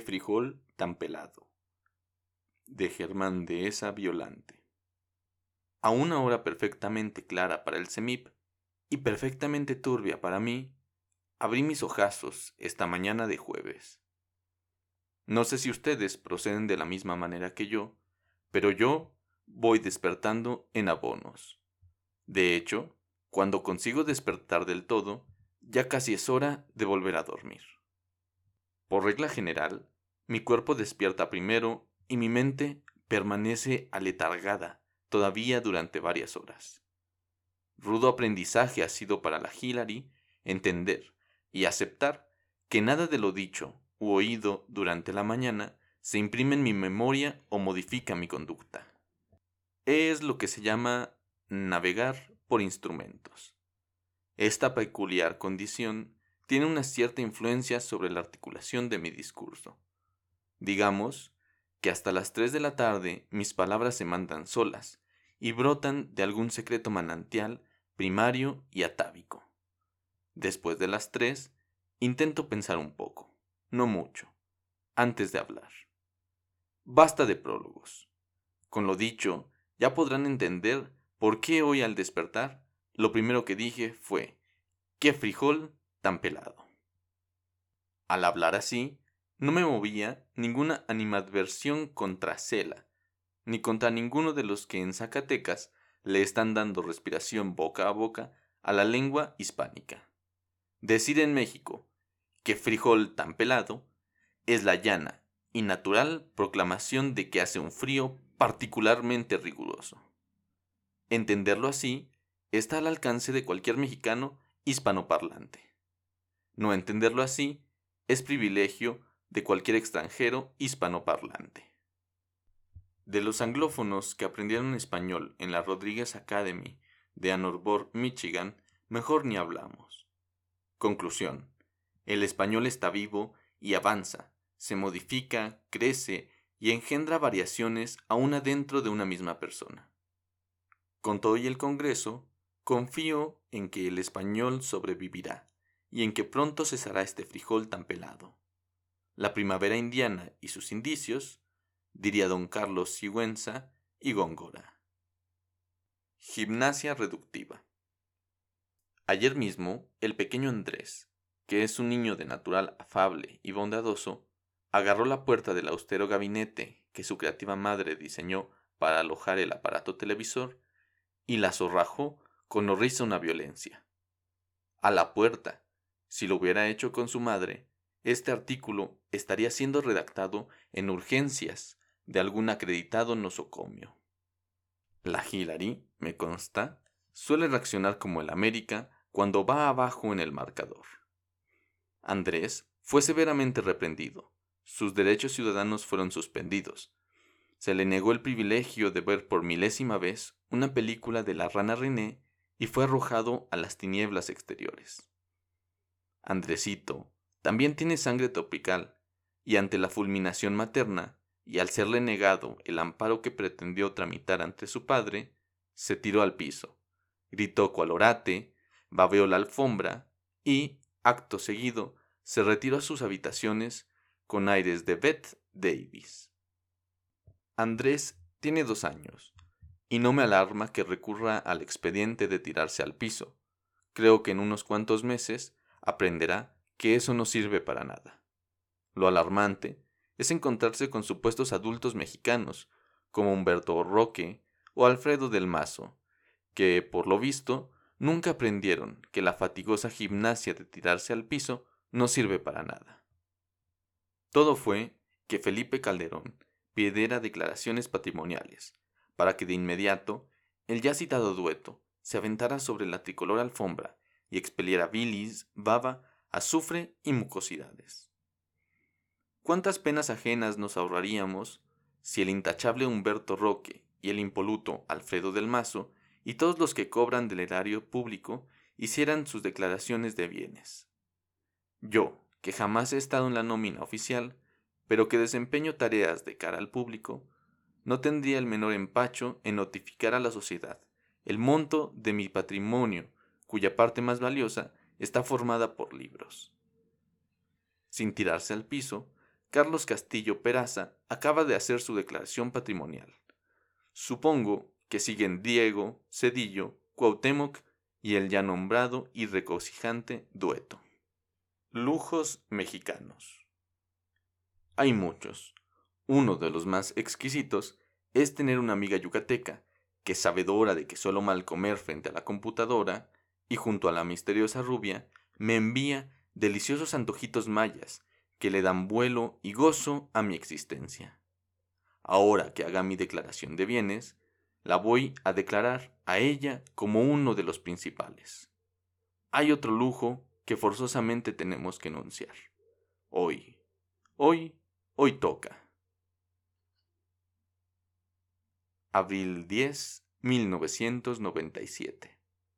Frijol tan pelado. De Germán de esa Violante. A una hora perfectamente clara para el semip y perfectamente turbia para mí, abrí mis ojazos esta mañana de jueves. No sé si ustedes proceden de la misma manera que yo, pero yo voy despertando en abonos. De hecho, cuando consigo despertar del todo, ya casi es hora de volver a dormir. Por regla general, mi cuerpo despierta primero y mi mente permanece aletargada todavía durante varias horas. Rudo aprendizaje ha sido para la Hillary entender y aceptar que nada de lo dicho u oído durante la mañana se imprime en mi memoria o modifica mi conducta. Es lo que se llama navegar por instrumentos. Esta peculiar condición tiene una cierta influencia sobre la articulación de mi discurso. Digamos que hasta las 3 de la tarde mis palabras se mandan solas y brotan de algún secreto manantial primario y atávico. Después de las 3, intento pensar un poco, no mucho, antes de hablar. Basta de prólogos. Con lo dicho, ya podrán entender por qué hoy al despertar, lo primero que dije fue, ¡qué frijol tan pelado! Al hablar así, no me movía ninguna animadversión contra Cela, ni contra ninguno de los que en Zacatecas le están dando respiración boca a boca a la lengua hispánica. Decir en México que frijol tan pelado es la llana y natural proclamación de que hace un frío particularmente riguroso. Entenderlo así está al alcance de cualquier mexicano hispanoparlante. No entenderlo así es privilegio de cualquier extranjero hispanoparlante. De los anglófonos que aprendieron español en la Rodriguez Academy de Ann Arbor, Michigan, mejor ni hablamos. Conclusión. El español está vivo y avanza, se modifica, crece y engendra variaciones aún adentro de una misma persona. Con todo y el Congreso, confío en que el español sobrevivirá y en que pronto cesará este frijol tan pelado la primavera indiana y sus indicios, diría don Carlos Sigüenza y Góngora. Gimnasia reductiva. Ayer mismo, el pequeño Andrés, que es un niño de natural afable y bondadoso, agarró la puerta del austero gabinete que su creativa madre diseñó para alojar el aparato televisor y la zorrajó con horriza una violencia. A la puerta, si lo hubiera hecho con su madre, este artículo estaría siendo redactado en urgencias de algún acreditado nosocomio. La Hillary, me consta, suele reaccionar como el América cuando va abajo en el marcador. Andrés fue severamente reprendido, sus derechos ciudadanos fueron suspendidos, se le negó el privilegio de ver por milésima vez una película de la rana René y fue arrojado a las tinieblas exteriores. Andresito, también tiene sangre tropical, y ante la fulminación materna, y al serle negado el amparo que pretendió tramitar ante su padre, se tiró al piso, gritó cual orate, babeó la alfombra y, acto seguido, se retiró a sus habitaciones con aires de Beth Davis. Andrés tiene dos años, y no me alarma que recurra al expediente de tirarse al piso. Creo que en unos cuantos meses aprenderá que eso no sirve para nada. Lo alarmante es encontrarse con supuestos adultos mexicanos, como Humberto Roque o Alfredo del Mazo, que, por lo visto, nunca aprendieron que la fatigosa gimnasia de tirarse al piso no sirve para nada. Todo fue que Felipe Calderón pidiera declaraciones patrimoniales, para que de inmediato el ya citado dueto se aventara sobre la tricolor alfombra y expeliera bilis, baba azufre y mucosidades. ¿Cuántas penas ajenas nos ahorraríamos si el intachable Humberto Roque y el impoluto Alfredo del Mazo y todos los que cobran del erario público hicieran sus declaraciones de bienes? Yo, que jamás he estado en la nómina oficial, pero que desempeño tareas de cara al público, no tendría el menor empacho en notificar a la sociedad el monto de mi patrimonio, cuya parte más valiosa está formada por libros. Sin tirarse al piso, Carlos Castillo Peraza acaba de hacer su declaración patrimonial. Supongo que siguen Diego, Cedillo, Cuauhtémoc y el ya nombrado y regocijante dueto. Lujos mexicanos. Hay muchos. Uno de los más exquisitos es tener una amiga yucateca, que sabedora de que suelo mal comer frente a la computadora, y junto a la misteriosa rubia, me envía deliciosos antojitos mayas que le dan vuelo y gozo a mi existencia. Ahora que haga mi declaración de bienes, la voy a declarar a ella como uno de los principales. Hay otro lujo que forzosamente tenemos que enunciar. Hoy, hoy, hoy toca. Abril 10, 1997.